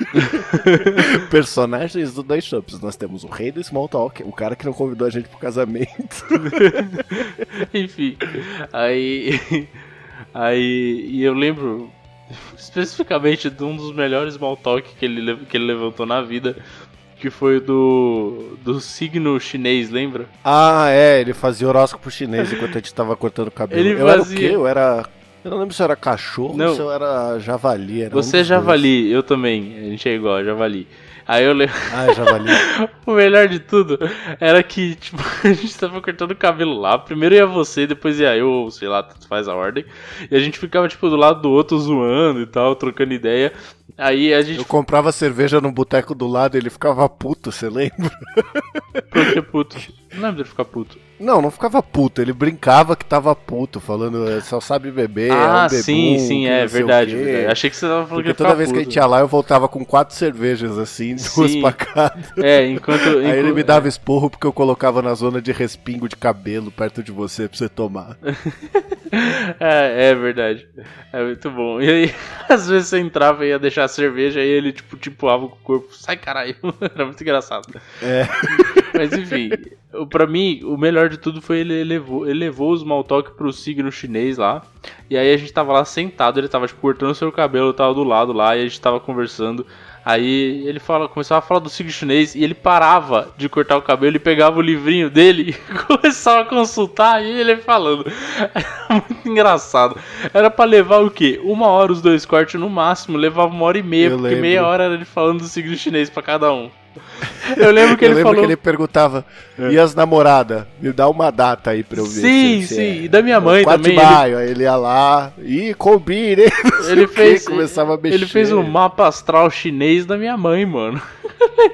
Speaker 2: [laughs]
Speaker 1: Personagens do Dois Shops. Nós temos o rei do Small Talk, o cara que não convidou a gente pro casamento. [laughs]
Speaker 2: Enfim, aí. Aí. E eu lembro especificamente de um dos melhores small talk que ele, le- que ele levantou na vida, que foi do. do signo chinês, lembra?
Speaker 1: Ah, é, ele fazia horóscopo chinês enquanto a gente tava cortando o cabelo.
Speaker 2: Ele
Speaker 1: eu
Speaker 2: fazia-
Speaker 1: era o quê? Eu era. Eu não lembro se eu era cachorro
Speaker 2: Não.
Speaker 1: ou se eu era javali. Era um
Speaker 2: Você é
Speaker 1: dos dois.
Speaker 2: javali, eu também. A gente é igual, javali. Aí eu lembro.
Speaker 1: Ah, javali. [laughs]
Speaker 2: O melhor de tudo era que, tipo, [laughs] a gente tava cortando o cabelo lá. Primeiro ia você, depois ia eu, ou sei lá, tanto faz a ordem. E a gente ficava, tipo, do lado do outro zoando e tal, trocando ideia. Aí a gente
Speaker 1: Eu comprava cerveja no boteco do lado e ele ficava puto, você lembra?
Speaker 2: ficou que puto. Não lembro dele ficar puto.
Speaker 1: Não, não ficava puto, ele brincava que tava puto, falando "É, só sabe beber, é
Speaker 2: ah,
Speaker 1: um bebum,
Speaker 2: sim, sim, é verdade,
Speaker 1: quê."
Speaker 2: verdade. Achei que você tava falando
Speaker 1: Porque
Speaker 2: que ia
Speaker 1: toda vez que a
Speaker 2: puto.
Speaker 1: gente ia lá, eu voltava com quatro cervejas, assim, duas
Speaker 2: Sim.
Speaker 1: pra cada.
Speaker 2: É, enquanto.
Speaker 1: Aí ele
Speaker 2: enquanto-
Speaker 1: me dava esporro porque eu colocava na zona de respingo de cabelo perto de você pra você tomar. [laughs]
Speaker 2: É, é verdade. É muito bom. E aí, [laughs] às vezes você entrava e ia deixar a cerveja e ele, tipo, tipoava com o corpo. Sai, caralho. [laughs] Era muito engraçado.
Speaker 1: É.
Speaker 2: Mas enfim, o- pra mim, o melhor de tudo foi ele elevou, ele levou talk pro signo chinês lá. E aí a gente tava lá sentado, ele tava, tipo, cortando seu cabelo, eu tava do lado lá, e a gente tava conversando. Aí ele fala, começava a falar do signo chinês e ele parava de cortar o cabelo e pegava o livrinho dele [laughs] e começava a consultar e ele falando. Era [laughs] muito engraçado. Era pra levar o quê? Uma hora os dois cortes no máximo, levava uma hora e meia,
Speaker 1: Eu
Speaker 2: porque
Speaker 1: lembro.
Speaker 2: meia hora era ele falando do signo chinês pra cada um. [laughs] Eu lembro que
Speaker 1: eu
Speaker 2: ele
Speaker 1: lembro
Speaker 2: falou.
Speaker 1: que ele perguntava, e as namoradas? Me dá uma data aí pra eu ver.
Speaker 2: Sim,
Speaker 1: se- se
Speaker 2: sim,
Speaker 1: é.
Speaker 2: e da minha mãe
Speaker 1: 4
Speaker 2: também.
Speaker 1: de maio, aí ele ia lá, e combine, hein?
Speaker 2: Ele, [laughs] ele fez.
Speaker 1: começava a mexer.
Speaker 2: Ele fez um mapa astral chinês da minha mãe, mano.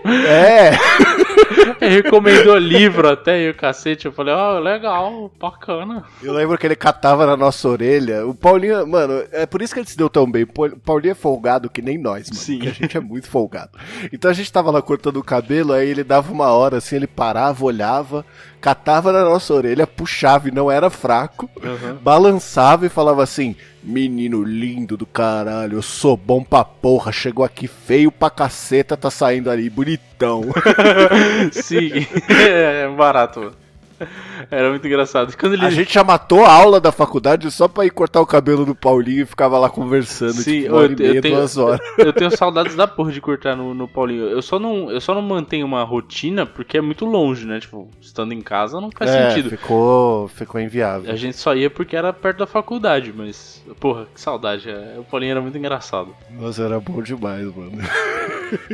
Speaker 1: É, [laughs]
Speaker 2: Ele recomendou livro até e o cacete. Eu falei, ó, legal, bacana.
Speaker 1: eu lembro que ele catava na nossa orelha. O Paulinho, mano, é por isso que ele se deu tão bem. O Paulinho é folgado que nem nós, mano.
Speaker 2: Sim.
Speaker 1: porque a gente é muito folgado. Então a gente tava lá cortando o cabelo, aí ele dava uma hora assim, ele parava, olhava, catava na nossa orelha, puxava e não era fraco. balançava e falava assim: Menino lindo do caralho, eu sou bom pra porra, chegou aqui feio pra caceta, tá saindo ali bonitão. [laughs]
Speaker 2: Sim, [laughs] é barato, mano. [laughs] Era muito engraçado. Quando ele.
Speaker 1: A gente já matou a aula da faculdade só pra ir cortar o cabelo do Paulinho e ficava lá conversando,
Speaker 2: Sim,
Speaker 1: tipo, uma hora
Speaker 2: eu
Speaker 1: e meia,
Speaker 2: tenho-
Speaker 1: duas horas. [laughs]
Speaker 2: Eu tenho saudades da porra de cortar no, no Paulinho. Eu só, não, eu só não mantenho uma rotina porque é muito longe, né? Tipo, estando em casa não faz
Speaker 1: É,
Speaker 2: sentido.
Speaker 1: ficou, ficou inviável.
Speaker 2: A gente só ia porque era perto da faculdade, mas. Porra, que saudade. é, O Paulinho era muito engraçado.
Speaker 1: Nossa, era bom demais, mano. [laughs]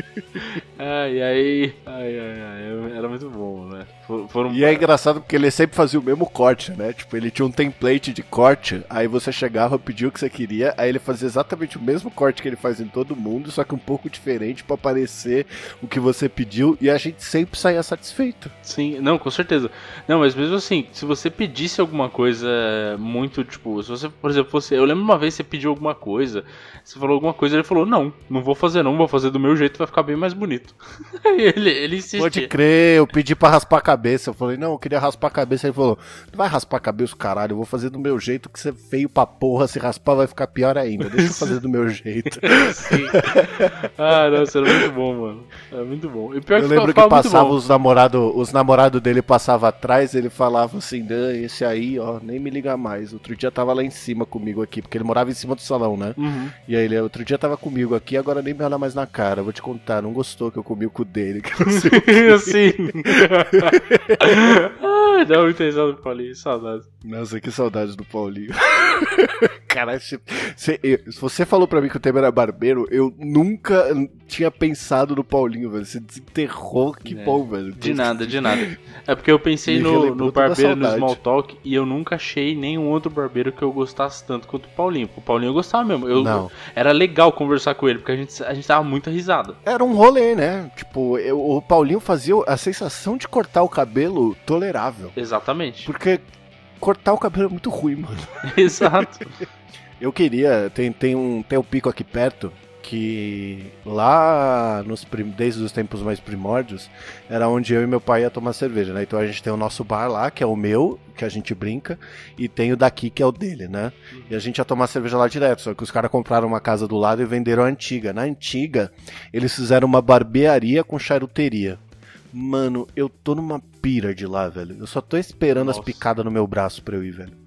Speaker 2: Ai, ai, ai, ai, ai, era muito bom, né? For- Foram...
Speaker 1: E é engraçado porque ele sempre fazia o mesmo corte, né? Tipo, ele tinha um template de corte, aí você chegava, pedia o que você queria, aí ele fazia exatamente o mesmo corte que ele faz em todo mundo, só que um pouco diferente pra parecer o que você pediu, e a gente sempre saía satisfeito.
Speaker 2: Sim, não, com certeza. Não, mas mesmo assim, se você pedisse alguma coisa muito, tipo, se você, por exemplo, você. Eu lembro uma vez que você pediu alguma coisa, você falou alguma coisa, ele falou, não, não vou fazer não, vou fazer do meu jeito, vai ficar bem mais bonito. [laughs] ele, ele insistia.
Speaker 1: Pode crer, eu pedi pra raspar a cabeça. Eu falei, não, eu queria raspar a cabeça. Ele falou, não vai raspar a cabeça, caralho. Eu vou fazer do meu jeito, que você é feio pra porra. Se raspar vai ficar pior ainda. Deixa eu fazer do meu jeito. [laughs]
Speaker 2: Sim. Ah, nossa, era muito bom, mano. Era muito bom.
Speaker 1: Eu
Speaker 2: que
Speaker 1: lembro que
Speaker 2: muito
Speaker 1: passava os namorados, os namorados dele passavam atrás, ele falava assim, esse aí, ó, nem me liga mais. Outro dia tava lá em cima comigo aqui, porque ele morava em cima do salão, né?
Speaker 2: Uhum.
Speaker 1: E aí ele, outro dia tava comigo aqui, agora nem me olha mais na cara. Vou te contar, não gostou que eu comi o cu dele. que não sei o quê.
Speaker 2: Sim. [laughs] [laughs] Ai, dá muita risada do Paulinho, saudades.
Speaker 1: Nossa, que saudades do Paulinho. [laughs] [laughs] Caralho, se, se, se, você falou pra mim que o tema era barbeiro, eu nunca tinha pensado no Paulinho, velho. Você desenterrou, que é, bom, velho.
Speaker 2: De nada, de nada. É porque eu pensei [laughs] no, no barbeiro no Small Talk e eu nunca achei nenhum outro barbeiro que eu gostasse tanto quanto o Paulinho. O Paulinho eu gostava mesmo. Eu,
Speaker 1: Não.
Speaker 2: Era legal conversar com ele, porque a gente, a gente tava muita risada.
Speaker 1: Era um rolê, né? Tipo, eu, o Paulinho fazia a sensação de cortar o cabelo tolerável.
Speaker 2: Exatamente.
Speaker 1: Porque cortar o cabelo é muito ruim, mano. [laughs]
Speaker 2: Exato.
Speaker 1: Eu queria, tem, tem um tem um pico aqui perto que lá nos desde os tempos mais primórdios era onde eu e meu pai ia tomar cerveja, né? Então a gente tem o nosso bar lá, que é o meu, que a gente brinca, e tem o daqui, que é o dele, né? E a gente ia tomar cerveja lá direto, só que os caras compraram uma casa do lado e venderam a antiga. Na antiga, eles fizeram uma barbearia com charuteria. Mano, eu tô numa pira de lá, velho. Eu só tô esperando Nossa. as picadas no meu braço pra eu ir, velho.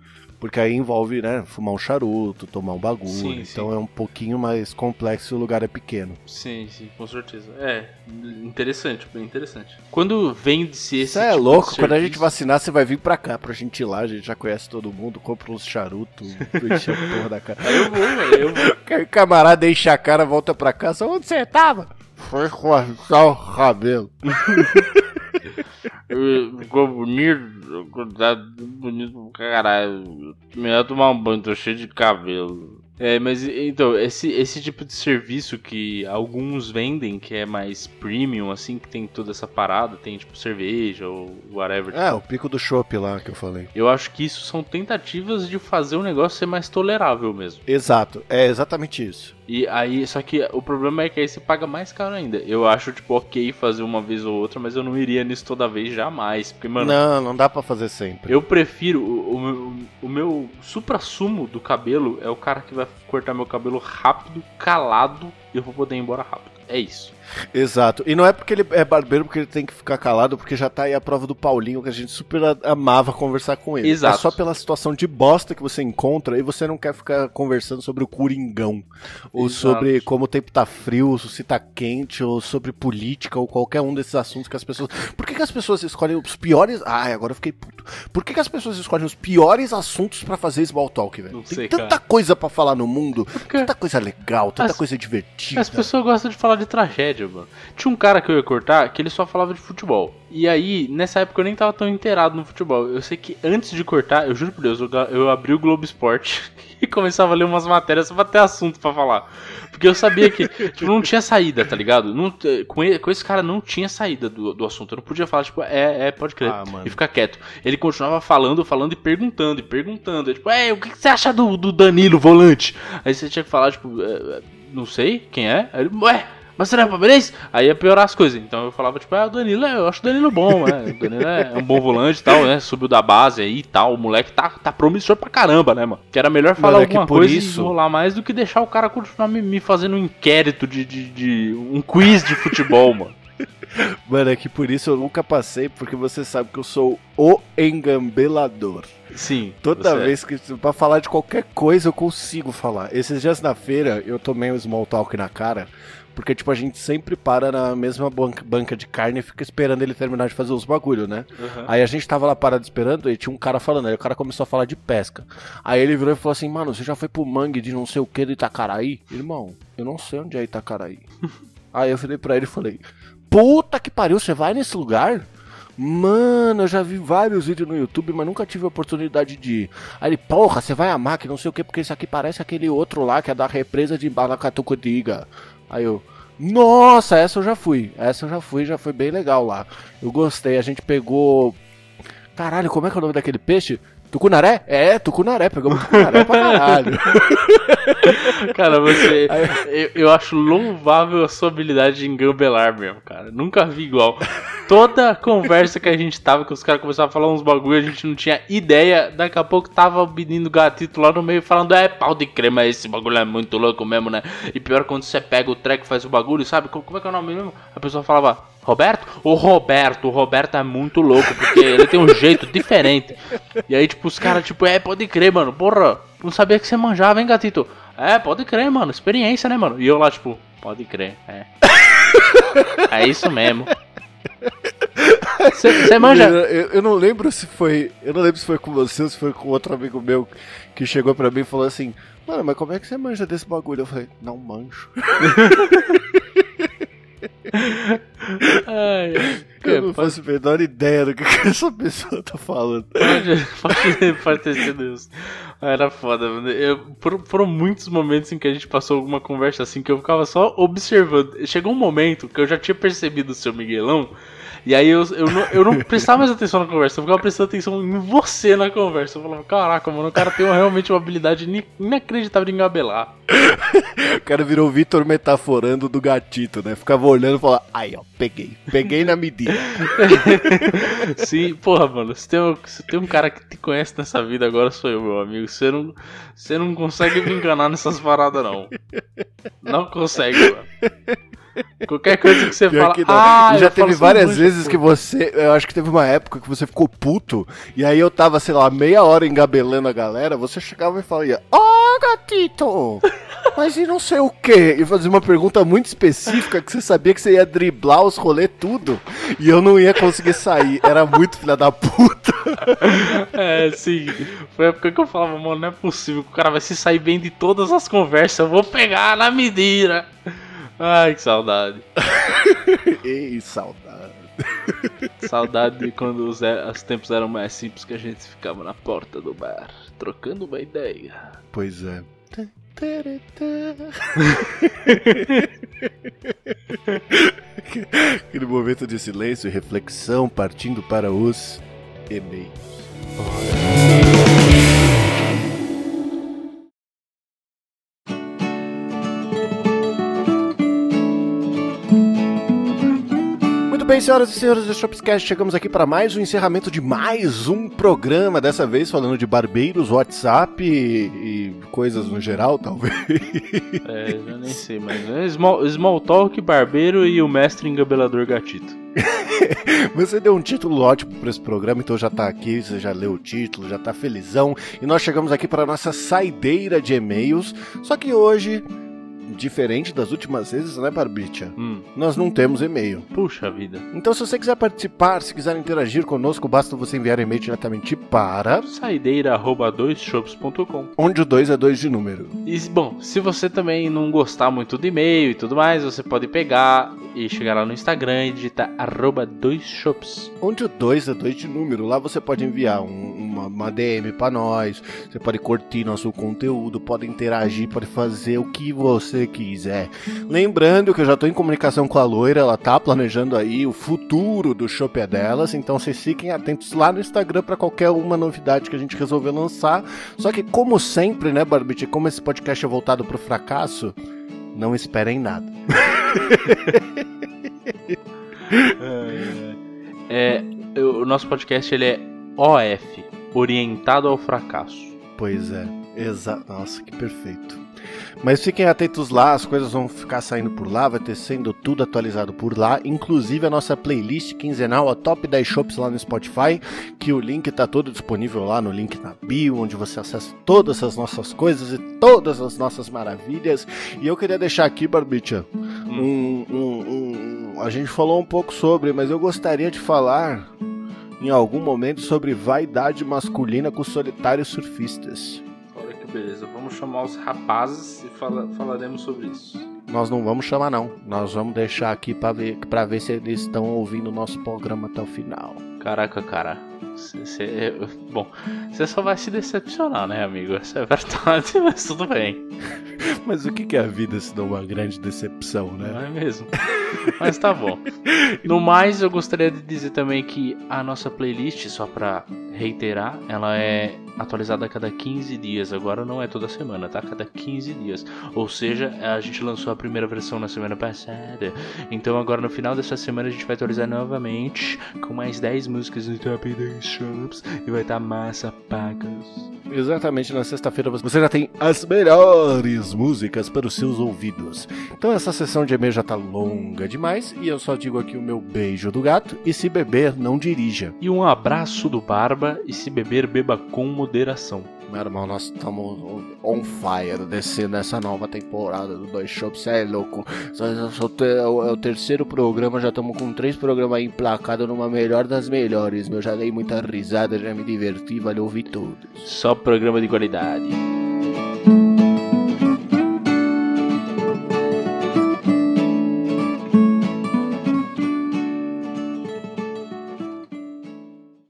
Speaker 1: Porque aí envolve, né, fumar um charuto, tomar um bagulho. Sim, então sim. é um pouquinho mais complexo e o lugar é pequeno.
Speaker 2: Sim, sim, com certeza. É, interessante, bem interessante. Quando vende-se esse.
Speaker 1: Você é tipo louco, quando serviço... a gente vacinar, você vai vir pra cá pra gente ir lá, a gente já conhece todo mundo, compra uns charutos, [laughs] enche a porra da cara.
Speaker 2: Aí eu vou, eu vou. [laughs]
Speaker 1: Camarada enche a cara, volta pra casa, onde você tava? Foi cortar o cabelo. [laughs]
Speaker 2: Ficou bonito, tá bonito pra caralho. Melhor tomar um banho, tô cheio de cabelo. É, mas então, esse, esse tipo de serviço que alguns vendem, que é mais premium, assim, que tem toda essa parada, tem tipo cerveja ou whatever.
Speaker 1: É, o pico do chopp lá que eu falei.
Speaker 2: Eu acho que isso são tentativas de fazer o negócio ser mais tolerável mesmo.
Speaker 1: Exato, é exatamente isso.
Speaker 2: E aí, só que o problema é que aí você paga mais caro ainda. Eu acho, tipo, ok fazer uma vez ou outra, mas eu não iria nisso toda vez jamais. Porque, mano.
Speaker 1: Não, não dá para fazer sempre.
Speaker 2: Eu prefiro. O, o, o meu supra-sumo do cabelo é o cara que vai cortar meu cabelo rápido, calado, e eu vou poder ir embora rápido. É isso.
Speaker 1: Exato. E não é porque ele é barbeiro porque ele tem que ficar calado, porque já tá aí a prova do Paulinho, que a gente super amava conversar com ele.
Speaker 2: Exato.
Speaker 1: É só pela situação de bosta que você encontra e você não quer ficar conversando sobre o Coringão. Ou Exato. sobre como o tempo tá frio, se tá quente, ou sobre política, ou qualquer um desses assuntos que as pessoas. Por que, que as pessoas escolhem os piores. Ai, agora eu fiquei puto. Por que, que as pessoas escolhem os piores assuntos para fazer small talk, velho? Tem sei, tanta cara. coisa para falar no mundo, porque tanta coisa legal, tanta as... coisa divertida.
Speaker 2: As pessoas gostam de falar de tragédia Tinha um cara que eu ia cortar que ele só falava de futebol. E aí, nessa época eu nem tava tão inteirado no futebol. Eu sei que antes de cortar, eu juro por Deus, eu, eu abri o Globo Esporte [laughs] e começava a ler umas matérias só pra ter assunto para falar. Porque eu sabia que tipo, não tinha saída, tá ligado? Não, com, ele, com esse cara não tinha saída do, do assunto. Eu não podia falar, tipo, é, é pode crer. Ah, e ficar quieto. Ele continuava falando, falando e perguntando, e perguntando. É, tipo, é, o que você acha do, do Danilo, volante? Aí você tinha que falar, tipo, é, não sei quem é. Aí ele, ué mas você não é palmeirense? Aí ia piorar as coisas. Então eu falava, tipo, ah, o Danilo, eu acho o Danilo bom, né? O Danilo é um bom volante e tal, né? Subiu da base aí e tal. O moleque tá, tá promissor pra caramba, né, mano? Que era melhor falar é alguma coisa isso... e rolar mais do que deixar o cara continuar me, me fazendo um inquérito de, de, de, um quiz de futebol, mano. [laughs]
Speaker 1: Mano, é que por isso eu nunca passei, porque você sabe que eu sou o engambelador.
Speaker 2: Sim.
Speaker 1: Toda vez é. que. Pra falar de qualquer coisa eu consigo falar. Esses dias na feira eu tomei um small talk na cara. Porque, tipo, a gente sempre para na mesma banca, de carne e fica esperando ele terminar de fazer os bagulho, né? Uhum. Aí a gente tava lá parado esperando e tinha um cara falando. Aí o cara começou a falar de pesca. Aí ele virou e falou assim: Mano, você já foi pro mangue de não sei o que de Itacaraí? Irmão, eu não sei onde é Itacaraí. [laughs] aí eu falei pra ele e falei: Puta que pariu, você vai nesse lugar? Mano, eu já vi vários vídeos no YouTube, mas nunca tive a oportunidade de ir. Aí ele, porra, você vai amar que não sei o que, porque isso aqui parece aquele outro lá que é da represa de Balacatucodiga. Aí eu, nossa, essa eu já fui. Essa eu já fui, já foi bem legal lá. Eu gostei. A gente pegou. Caralho, como é que é o nome daquele peixe? Tucunaré? É, tucunaré, pegamos tucunaré pra caralho. [laughs]
Speaker 2: cara, você. Eu, eu, acho louvável a sua habilidade de engambelar mesmo, cara. Nunca vi igual. Toda conversa que a gente tava, que os caras começavam a falar uns bagulho, a gente não tinha ideia. Daqui a pouco tava o menino gatito lá no meio falando: É, pau de crema, esse bagulho é muito louco mesmo, né? E pior quando você pega o treco e faz o bagulho, sabe? Como é que é o nome mesmo? A pessoa falava: Roberto? O Roberto, o Roberto é muito louco, porque ele tem um jeito diferente. E aí, tipo, os caras, tipo, é, pode crer, mano, porra, não sabia que você manjava, hein, gatito? É, pode crer, mano, experiência, né, mano? E eu lá, tipo, pode crer, é. É isso mesmo. Você manja?
Speaker 1: Eu, eu não lembro se foi. Eu não lembro se foi com você ou se foi com outro amigo meu que chegou pra mim e falou assim: Mano, mas como é que você manja desse bagulho? Eu falei, não manjo. [laughs]
Speaker 2: Ai.
Speaker 1: Eu não faço a menor ideia do que essa pessoa tá falando.
Speaker 2: Pode, pode, pode ter sido isso. Era foda, mano. Eu, foram muitos momentos em que a gente passou alguma conversa assim que eu ficava só observando. Chegou um momento que eu já tinha percebido o seu Miguelão. E aí eu, eu, não, eu não prestava mais atenção na conversa, eu ficava prestando atenção em você na conversa. Eu falava, caraca, mano, o cara tem realmente uma habilidade inacreditável de engabelar. [laughs]
Speaker 1: O cara virou o Vitor metaforando do gatito, né? Ficava olhando e falava, aí ó, peguei. Peguei na medida. [laughs]
Speaker 2: Sim, porra, mano, se tem, um, se tem um cara que te conhece nessa vida, agora sou eu, meu amigo. Você não, você não consegue me enganar nessas paradas, não. Não consegue, mano. Qualquer coisa que você
Speaker 1: Pior
Speaker 2: fala.
Speaker 1: que.
Speaker 2: Ah,
Speaker 1: E já teve várias
Speaker 2: "Sou
Speaker 1: vezes que
Speaker 2: pô."
Speaker 1: você. Eu acho que teve uma época que você ficou puto. E aí eu tava, sei lá, meia hora engabelando a galera. Você chegava e falava: Ó, gatito! Mas e não sei o quê? E fazia uma pergunta muito específica que você sabia que você ia driblar os rolês tudo. E eu não ia conseguir sair. Era muito filha da puta. [laughs]
Speaker 2: É, sim. Foi a época que eu falava, mano, não é possível que o cara vai se sair bem de todas as conversas. Eu vou pegar na medida. Ai, que saudade. [laughs]
Speaker 1: Ei, saudade. [laughs]
Speaker 2: Saudade de quando os, é- os tempos eram mais simples que a gente ficava na porta do bar, trocando uma ideia.
Speaker 1: Pois é. [laughs] Aquele momento de silêncio e reflexão partindo para os e-mails. Bem, senhoras e senhores do Shopscast, chegamos aqui para mais um encerramento de mais um programa, dessa vez falando de barbeiros, WhatsApp e, e coisas no geral, talvez.
Speaker 2: É, eu nem sei, mas é small, small Talk, Barbeiro e o Mestre Engabelador Gatito. [laughs]
Speaker 1: Você deu um título ótimo para esse programa, então já tá aqui, você já leu o título, já tá felizão. E nós chegamos aqui para nossa saideira de e-mails. Só que hoje, diferente das últimas vezes, né, Barbicha?
Speaker 2: Hum,
Speaker 1: Nós não temos e-mail.
Speaker 2: puxa vida.
Speaker 1: Então, se você quiser participar, se quiser interagir conosco, basta você enviar e-mail diretamente para
Speaker 2: Saideira arroba doisshops.com.
Speaker 1: onde o 2 é 2 de número.
Speaker 2: E, bom, se você também não gostar muito do e-mail e tudo mais, você pode pegar e chegar lá no Instagram e digitar arroba doisshops.
Speaker 1: Onde o 2 é 2 de número, lá você pode enviar um- uma, uma DM para nós, você pode curtir nosso conteúdo, pode interagir, pode fazer o que você quiser. Lembrando que eu já estou em comunicação com a loira, ela tá planejando aí o futuro do Shopee delas, então vocês fiquem atentos lá no Instagram para qualquer uma novidade que a gente resolver lançar. Só que como sempre, né, Barbite, como esse podcast é voltado pro fracasso, não esperem nada. [laughs]
Speaker 2: É, eu- o nosso podcast ele é OF, orientado ao fracasso.
Speaker 1: Pois é, exato. Nossa, que perfeito. Mas fiquem atentos lá, as coisas vão ficar saindo por lá, vai ter sendo tudo atualizado por lá, inclusive a nossa playlist quinzenal, a Top 10 Shops lá no Spotify, que o link tá todo disponível lá no link na bio, onde você acessa todas as nossas coisas e todas as nossas maravilhas. E eu queria deixar aqui, Barbicha, um, um- um- um- a gente falou um pouco sobre, mas eu gostaria de falar em algum momento sobre vaidade masculina com solitários surfistas.
Speaker 2: Beleza, vamos chamar os rapazes e fala- falaremos sobre isso.
Speaker 1: Nós não vamos chamar não. Nós vamos deixar aqui pra ver, pra ver se eles estão ouvindo o nosso programa até o final.
Speaker 2: Caraca, cara. Cê, cê- é, bom, você só vai se decepcionar, né, amigo? Essa é verdade, [laughs] mas tudo bem. [laughs]
Speaker 1: Mas o que é a vida se não uma grande decepção,
Speaker 2: Não
Speaker 1: né?
Speaker 2: é mesmo? Mas tá bom. [laughs] No mais, eu gostaria de dizer também que a nossa playlist, só pra reiterar, ela é atualizada a cada 15 dias. Agora não é toda semana, tá? Cada 15 dias. Ou seja, a gente lançou a primeira versão na semana passada. Então agora no final dessa semana a gente vai atualizar novamente com mais 10 músicas no Top 10 Shops e vai estar massa pagas.
Speaker 1: Exatamente na sexta-feira você já tem as melhores músicas para os seus ouvidos. Então essa sessão de e-mail já tá longa demais e eu só digo aqui o meu beijo do gato e se beber, não dirija.
Speaker 2: E um abraço do Barba e se beber, beba com moderação.
Speaker 1: Meu irmão, nós estamos on fire descendo essa nova temporada do Dois Shops. Você é louco. É o terceiro programa, já estamos com três programas emplacados numa melhor das melhores. Meu, já dei muita risada, já me diverti, valeu ouvir todos.
Speaker 2: Só programa de qualidade.